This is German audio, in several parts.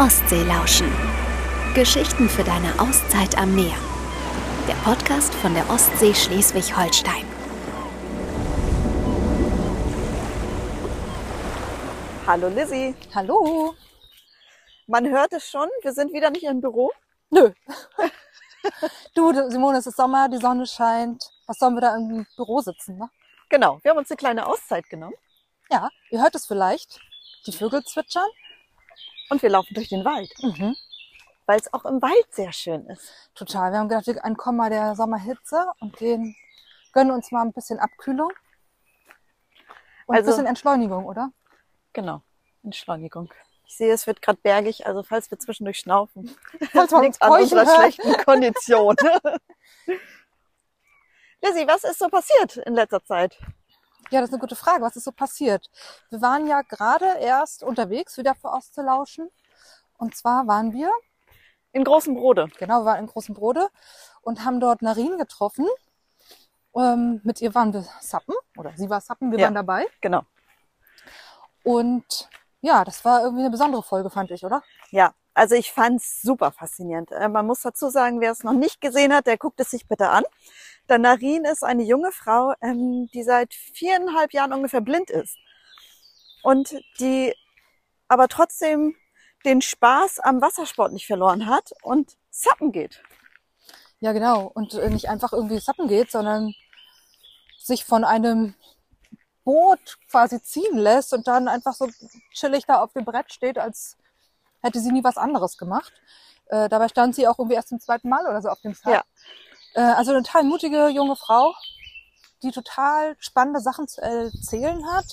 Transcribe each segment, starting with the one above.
Ostsee lauschen. Geschichten für deine Auszeit am Meer. Der Podcast von der Ostsee Schleswig-Holstein. Hallo Lizzie. Hallo. Man hört es schon, wir sind wieder nicht im Büro. Nö. du, Simone, es ist Sommer, die Sonne scheint. Was sollen wir da im Büro sitzen, ne? Genau, wir haben uns eine kleine Auszeit genommen Ja, ihr hört es vielleicht. Die Vögel zwitschern. Und wir laufen durch den Wald, Mhm. weil es auch im Wald sehr schön ist. Total. Wir haben gedacht, wir entkommen mal der Sommerhitze und gehen, gönnen uns mal ein bisschen Abkühlung. Und Also- ein bisschen Entschleunigung, oder? Genau, Entschleunigung. Ich sehe, es wird gerade bergig, also falls wir zwischendurch schnaufen, Falls man liegt an unserer hört. schlechten Kondition. Lizzie, was ist so passiert in letzter Zeit? Ja, das ist eine gute Frage. Was ist so passiert? Wir waren ja gerade erst unterwegs, wieder für Ostzulauschen. Und zwar waren wir In großem Brode. Genau, wir waren in Großen Brode und haben dort Narin getroffen. Ähm, mit ihr waren wir Sappen, oder sie war Sappen, wir Ja. waren dabei. Genau. Und ja, das war irgendwie eine besondere Folge, fand ich, oder? Ja, also ich fand's super faszinierend. Äh, man muss dazu sagen, wer es noch nicht gesehen hat, der guckt es sich bitte an. Denn Narin ist eine junge Frau, ähm, die seit viereinhalb Jahren ungefähr blind ist. Und die aber trotzdem den Spaß am Wassersport nicht verloren hat und Sappen geht. Ja, genau. Und äh, nicht einfach irgendwie Sappen geht, sondern sich von einem Boot quasi ziehen lässt und dann einfach so chillig da auf dem Brett steht, als hätte sie nie was anderes gemacht. Äh, dabei stand sie auch irgendwie erst zum zweiten Mal oder so auf dem Sub. Ja. Äh, also eine total mutige junge Frau, die total spannende Sachen zu erzählen hat.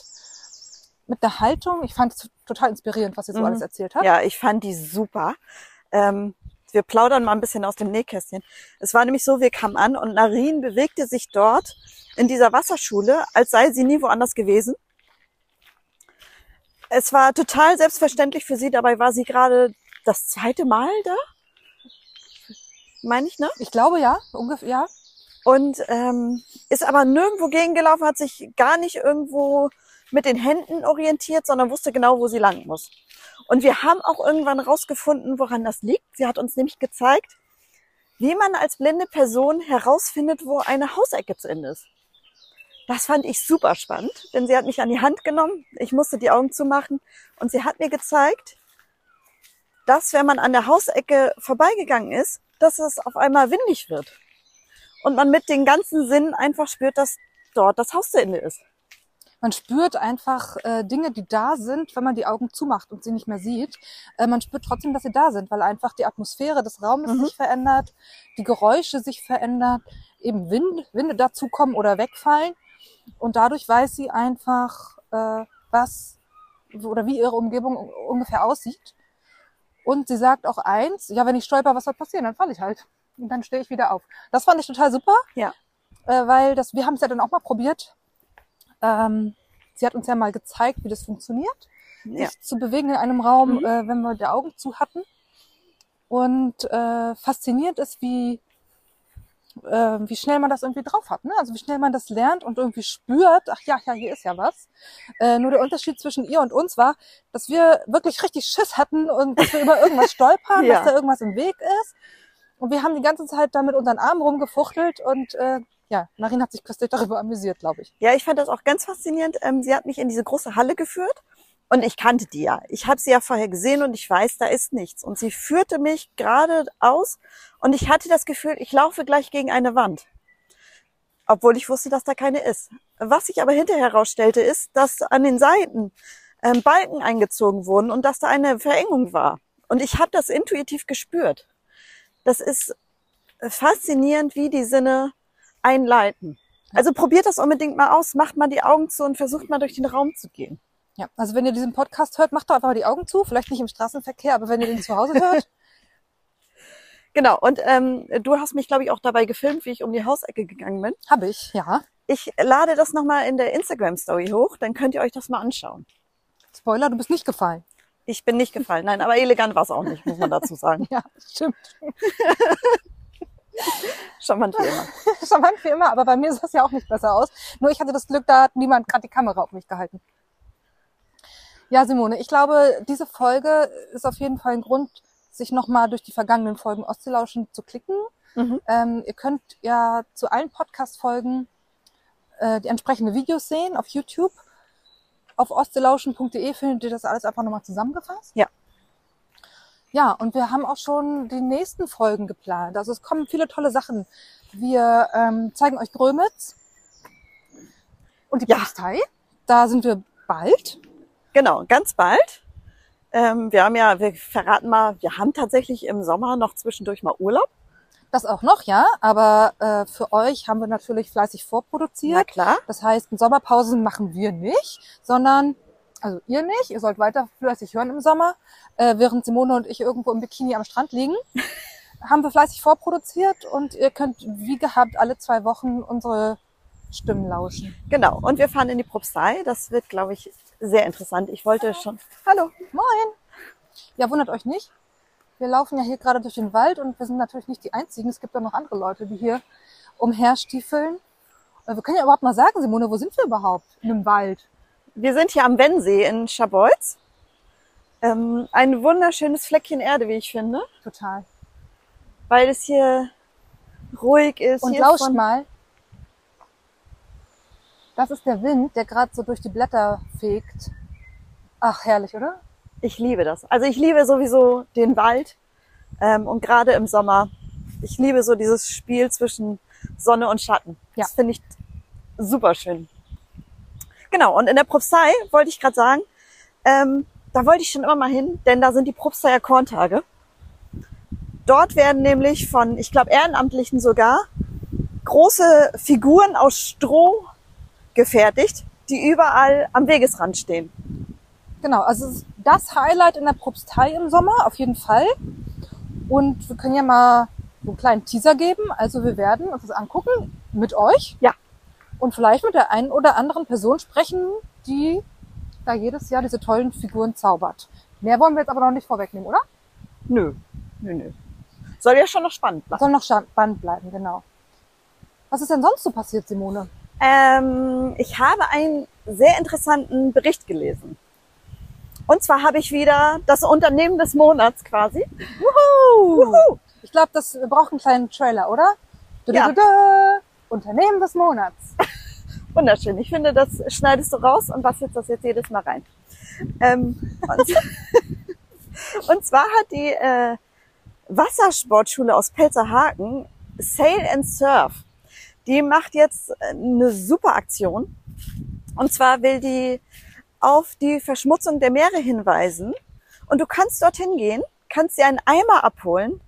Mit einer Haltung. Ich fand es total inspirierend, was sie so Mhm. alles erzählt hat. Ja, ich fand die super. Ähm, wir plaudern mal ein bisschen aus dem Nähkästchen. Es war nämlich so, wir kamen an und Narin bewegte sich dort in dieser Wasserschule, als sei sie nie woanders gewesen. Es war total selbstverständlich für sie. Dabei war sie gerade das zweite Mal da. Meine ich, ne? Ich glaube ja, ungefähr, ja. und ähm, ist aber nirgendwo gegengelaufen, hat sich gar nicht irgendwo mit den Händen orientiert, sondern wusste genau, wo sie lang muss. Und wir haben auch irgendwann rausgefunden, woran das liegt. Sie hat uns nämlich gezeigt, wie man als blinde Person herausfindet, wo eine Hausecke zu Ende ist. Das fand ich super spannend, denn sie hat mich an die Hand genommen. Ich musste die Augen zumachen und sie hat mir gezeigt, dass wenn man an der Hausecke vorbeigegangen ist, dass es auf einmal windig wird und man mit den ganzen Sinnen einfach spürt, dass dort das Haus zu Ende ist. Man spürt einfach äh, Dinge, die da sind, wenn man die Augen zumacht und sie nicht mehr sieht. Äh, man spürt trotzdem, dass sie da sind, weil einfach die Atmosphäre des Raumes Mhm. sich verändert, die Geräusche sich verändern, eben Wind, Winde dazukommen oder wegfallen. Und dadurch weiß sie einfach, äh, was oder wie ihre Umgebung un- ungefähr aussieht. Und sie sagt auch eins, ja, wenn ich stolper, was soll passieren? Dann falle ich halt. Und dann stehe ich wieder auf. Das fand ich total super. Ja. Äh, weil das, wir haben es ja dann auch mal probiert. Ähm, sie hat uns ja mal gezeigt, wie das funktioniert, Ja. sich zu bewegen in einem Raum, Mhm. äh, wenn wir die Augen zu hatten. Und äh, faszinierend ist, wie, äh, wie schnell man das irgendwie drauf hat. Ne? Also wie schnell man das lernt und irgendwie spürt, ach ja, ja, hier ist ja was. Äh, nur der Unterschied zwischen ihr und uns war, dass wir wirklich richtig Schiss hatten und dass wir über irgendwas stolpern, Ja. dass da irgendwas im Weg ist. Und wir haben die ganze Zeit da mit unseren Armen rumgefuchtelt und äh, ja, Narin hat sich köstlich darüber amüsiert, glaube ich. ja, ich fand das auch ganz faszinierend. Ähm, sie hat mich in diese große Halle geführt und ich kannte die ja. Ich habe sie ja vorher gesehen und ich weiß, da ist nichts. Und sie führte mich geradeaus und ich hatte das Gefühl, ich laufe gleich gegen eine Wand. Obwohl ich wusste, dass da keine ist. Was sich aber hinterher herausstellte, ist, dass an den Seiten ähm, Balken eingezogen wurden und dass da eine Verengung war. Und ich habe das intuitiv gespürt. Das ist faszinierend, wie die Sinne einleiten. Also probiert das unbedingt mal aus, macht mal die Augen zu und versucht mal durch den Raum zu gehen. Ja, also wenn ihr diesen Podcast hört, macht doch einfach mal die Augen zu. Vielleicht nicht im Straßenverkehr, aber wenn ihr den zu Hause hört, Genau, und ähm, du hast mich, glaube ich, auch dabei gefilmt, wie ich um die Hausecke gegangen bin. habe ich, ja. Ich lade das nochmal in der Instagram-Story hoch, dann könnt ihr euch das mal anschauen. Spoiler, du bist nicht gefallen. Ich bin nicht gefallen. Nein, aber elegant war es auch nicht, muss man dazu sagen. Ja, stimmt. Charmant wie immer. Charmant wie immer, aber bei mir sah es ja auch nicht besser aus. Nur ich hatte das Glück, da hat niemand gerade die Kamera auf mich gehalten. Ja, Simone, ich glaube, diese Folge ist auf jeden Fall ein Grund, sich nochmal durch die vergangenen Folgen Ostseelauschen zu klicken. Mhm. Ähm, ihr könnt ja zu allen Podcast-Folgen äh, die entsprechenden Videos sehen auf YouTube. Auf ostseelauschen.de findet ihr das alles einfach nochmal zusammengefasst. Ja. Ja, und wir haben auch schon die nächsten Folgen geplant. Also es kommen viele tolle Sachen. Wir ähm, zeigen euch Grömitz und die Ja. Propstei. Da sind wir bald. Genau, ganz bald. Ähm, wir haben ja, wir verraten mal, wir haben tatsächlich im Sommer noch zwischendurch mal Urlaub. Das auch noch, ja. Aber äh, für euch haben wir natürlich fleißig Na vorproduziert. klar. Das heißt, Sommerpausen machen wir nicht, sondern, also ihr nicht, ihr sollt weiter fleißig hören im Sommer, äh, während Simone und ich irgendwo im Bikini am Strand liegen. haben wir fleißig vorproduziert und ihr könnt wie gehabt alle zwei Wochen unsere Stimmen lauschen. Genau. Und wir fahren in die Propstei. Das wird, glaube ich, sehr interessant. Ich wollte schon. Hallo. Moin! Ja, wundert euch nicht. Wir laufen ja hier gerade durch den Wald und wir sind natürlich nicht die Einzigen. Es gibt auch noch andere Leute, die hier umherstiefeln. Äh, Wir können ja überhaupt mal sagen, Simone, wo sind wir überhaupt? In einem Wald. Wir sind hier am Wennsee in Scharbeutz. Ähm, ein wunderschönes Fleckchen Erde, wie ich finde, Total. weil es hier ruhig ist. Und lauscht mal. Das ist der Wind, der gerade so durch die Blätter fegt. Ach, herrlich, oder? Ich liebe das. Also ich liebe sowieso den Wald ähm, und gerade im Sommer. Ich liebe so dieses Spiel zwischen Sonne und Schatten. Ja. Das finde ich super schön. Genau, und in der Propstei wollte ich gerade sagen, ähm, da wollte ich schon immer mal hin, denn da sind die Propsteier Korntage. Dort werden nämlich von, ich glaube, Ehrenamtlichen sogar, große Figuren aus Stroh gefertigt, die überall am Wegesrand stehen. Genau, also das Highlight in der Propstei im Sommer, auf jeden Fall. Und wir können ja mal so einen kleinen Teaser geben. Also wir werden uns das angucken mit euch. Ja. Und vielleicht mit der einen oder anderen Person sprechen, die da jedes Jahr diese tollen Figuren zaubert. Mehr wollen wir jetzt aber noch nicht vorwegnehmen, oder? Nö, nö, nö. Soll ja schon noch spannend bleiben. Soll noch spannend bleiben, genau. Was ist denn sonst so passiert, Simone? Ähm, ich habe einen sehr interessanten Bericht gelesen. Und zwar habe ich wieder das Unternehmen des Monats quasi. Wuhu! Wuhu! Ich glaube, das braucht einen kleinen Trailer, oder? Ja. Dö-dö-dö-dö. Unternehmen des Monats. Wunderschön. Ich finde, das schneidest du raus und bastelst das jetzt jedes Mal rein. Ähm, und, und zwar hat die äh, Wassersportschule aus Pelzerhaken Sail and Surf. Die macht jetzt äh, eine super Aktion. Und zwar will die auf die Verschmutzung der Meere hinweisen. Und du kannst dorthin gehen, kannst dir einen Eimer abholen,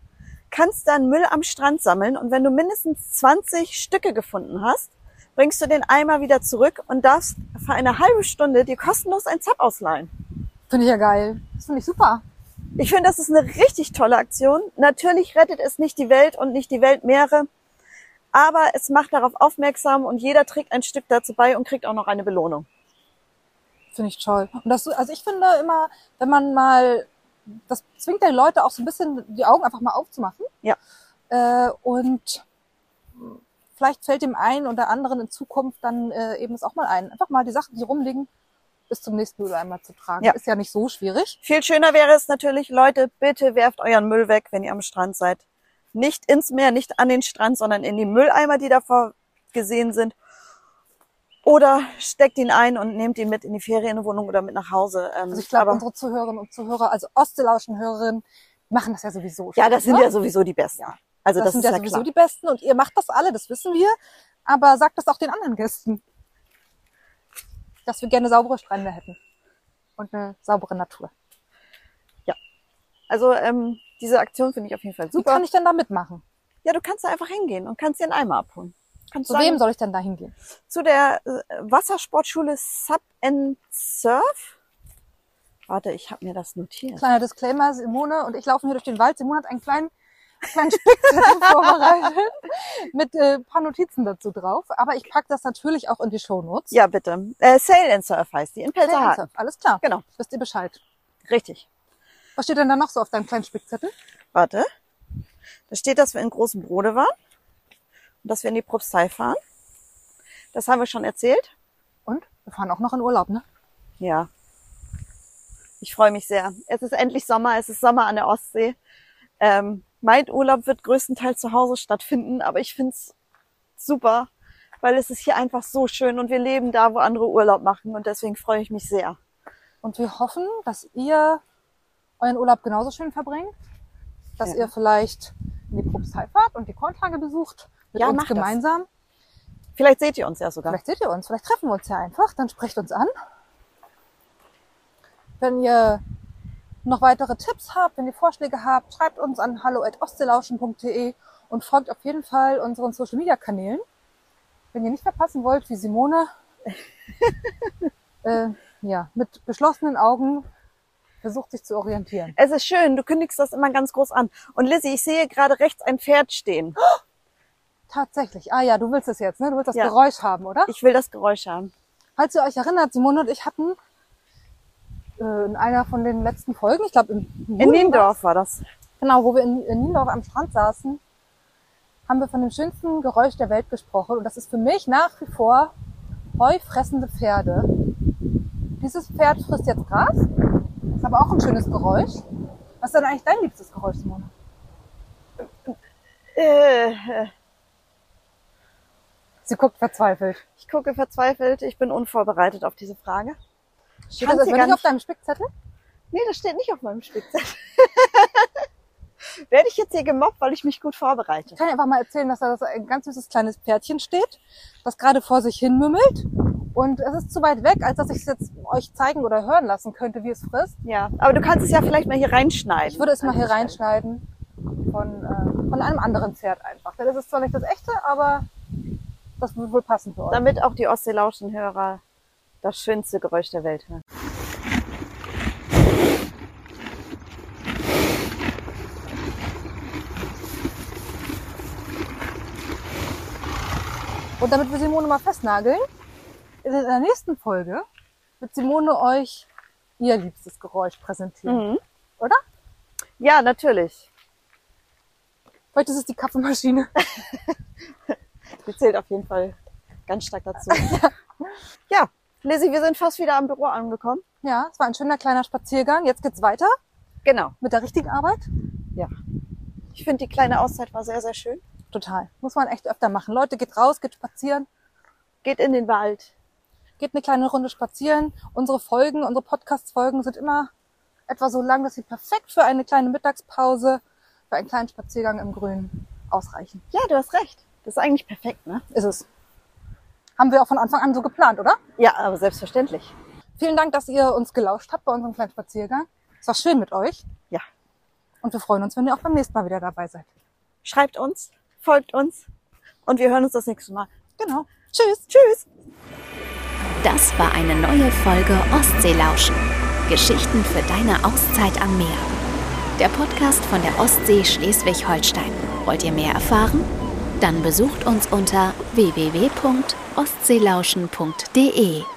kannst dann Müll am Strand sammeln und wenn du mindestens 20 Stücke gefunden hast, bringst du den Eimer wieder zurück und darfst für eine halbe Stunde dir kostenlos ein Zap ausleihen. Finde ich ja geil. Das finde ich super. Ich finde, das ist eine richtig tolle Aktion. Natürlich rettet es nicht die Welt und nicht die Weltmeere, aber es macht darauf aufmerksam und jeder trägt ein Stück dazu bei und kriegt auch noch eine Belohnung. Finde ich toll. Und das, also ich finde immer, wenn man mal, das zwingt ja Leute auch so ein bisschen die Augen einfach mal aufzumachen. Ja. Äh, und vielleicht fällt dem einen oder anderen in Zukunft dann äh, eben es auch mal ein. Einfach mal die Sachen, die rumliegen, bis zum nächsten Mülleimer zu tragen. Ja. Ist ja nicht so schwierig. Viel schöner wäre es natürlich, Leute, bitte werft euren Müll weg, wenn ihr am Strand seid. Nicht ins Meer, nicht an den Strand, sondern in die Mülleimer, die davor gesehen sind. Oder steckt ihn ein und nehmt ihn mit in die Ferienwohnung oder mit nach Hause. Ähm, Also ich glaube, unsere Zuhörerinnen und Zuhörer, also Ostelauschen-Hörerinnen, machen das ja sowieso ja, das sind ne? ja sowieso die Besten. Ja. Also das, das, sind ja ja sowieso klar. die Besten und ihr macht das alle, das wissen wir. Aber sagt das auch den anderen Gästen. Dass wir gerne saubere Strände hätten. Und eine saubere Natur. Also ähm, diese Aktion finde ich auf jeden Fall Wie super. kann ich denn da mitmachen? ja, du kannst da einfach hingehen und kannst dir einen Eimer abholen. Kannst Zu sagen, wem soll ich denn da hingehen? zu der äh, Wassersportschule Sub and Surf. Warte, ich habe mir das notiert. Kleiner Disclaimer, Simone und ich laufen hier durch den Wald. Simone hat einen kleinen, kleinen Spickzettel vorbereitet mit äh, ein paar Notizen dazu drauf. Aber ich packe das natürlich auch in die Shownotes. Ja, bitte. Äh, Sail and Surf heißt die in Pelzerhaken. Alles klar. Genau, Wisst ihr Bescheid. richtig. Was steht denn da noch so auf deinem kleinen Spickzettel? Warte. Da steht, dass wir in Großen Brode waren und dass wir in die Propstei fahren. Das haben wir schon erzählt. Und wir fahren auch noch in Urlaub, ne? Ja. Ich freue mich sehr. Es ist endlich Sommer, es ist Sommer an der Ostsee. Ähm, mein Urlaub wird größtenteils zu Hause stattfinden, aber ich find's super, weil es ist hier einfach so schön und wir leben da, wo andere Urlaub machen und deswegen freue ich mich sehr. Und wir hoffen, dass ihr euren Urlaub genauso schön verbringt, dass Ja. ihr vielleicht in die Propstei fahrt und die Korntage besucht mit Ja, uns macht das. gemeinsam. Vielleicht seht ihr uns ja sogar. Vielleicht seht ihr uns, vielleicht treffen wir uns ja einfach, dann sprecht uns an. Wenn ihr noch weitere Tipps habt, wenn ihr Vorschläge habt, schreibt uns an hallo.ostseelauschen.de und folgt auf jeden Fall unseren Social Media Kanälen. Wenn ihr nicht verpassen wollt, wie Simone äh, ja, mit geschlossenen Augen versucht sich zu orientieren. Es ist schön, du kündigst das immer ganz groß an. Und Lizzie, ich sehe gerade rechts ein Pferd stehen. Tatsächlich. Ah ja, du willst es jetzt, ne? Du willst das Ja. Geräusch haben, oder? Ich will das Geräusch haben. Falls ihr euch erinnert, Simone und ich hatten äh, in einer von den letzten Folgen, ich glaube In Juli Niendorf war das. Genau, wo wir in, in Niendorf am Strand saßen, haben wir von dem schönsten Geräusch der Welt gesprochen. Und das ist für mich nach wie vor heufressende Pferde. Dieses Pferd frisst jetzt Gras, aber auch ein schönes Geräusch. Was ist denn eigentlich dein liebstes Geräusch, Simone? Äh, Sie guckt verzweifelt. ich gucke verzweifelt, ich bin unvorbereitet auf diese Frage. Steht das gar nicht auf deinem Spickzettel? Nee, das steht nicht auf meinem Spickzettel. Werde ich jetzt hier gemobbt, weil ich mich gut vorbereite? Ich kann einfach mal erzählen, dass da das ein ganz süßes kleines Pferdchen steht, das gerade vor sich hin mümmelt. Und es ist zu weit weg, als dass ich es jetzt euch zeigen oder hören lassen könnte, wie es frisst. Ja, aber du kannst es ja vielleicht mal hier reinschneiden. Ich würde es mal hier reinschneiden von, äh, von einem anderen Pferd einfach. Denn das ist zwar nicht das echte, aber das wird wohl passen für euch. Damit auch die Ostseelauschenhörer das schönste Geräusch der Welt hören. Und damit wir Simone mal festnageln, in der nächsten Folge wird Simone euch ihr liebstes Geräusch präsentieren. Mhm. Oder? Ja, natürlich. Vielleicht ist es die Kaffeemaschine. Die zählt auf jeden Fall ganz stark dazu. ja, Lizzie, wir sind fast wieder am Büro angekommen. Ja, es war ein schöner kleiner Spaziergang. Jetzt geht's weiter Genau. mit der richtigen Arbeit. Ja. Ich finde, die kleine Auszeit war sehr, sehr schön. Total. Muss man echt öfter machen. Leute, geht raus, geht spazieren. Geht in den Wald. Geht eine kleine Runde spazieren. Unsere Folgen, unsere Podcast-Folgen sind immer etwa so lang, dass sie perfekt für eine kleine Mittagspause, für einen kleinen Spaziergang im Grünen ausreichen. Ja, du hast recht. Das ist eigentlich perfekt, ne? Ist es. Haben wir auch von Anfang an so geplant, oder? Ja, aber selbstverständlich. Vielen Dank, dass ihr uns gelauscht habt bei unserem kleinen Spaziergang. Es war schön mit euch. Ja. Und wir freuen uns, wenn ihr auch beim nächsten Mal wieder dabei seid. Schreibt uns, folgt uns und wir hören uns das nächste Mal. Genau. Tschüss. Tschüss! Das war eine neue Folge Ostseelauschen. Geschichten für deine Auszeit am Meer. Der Podcast von der Ostsee Schleswig-Holstein. Wollt ihr mehr erfahren? Dann besucht uns unter www.ostseelauschen.de.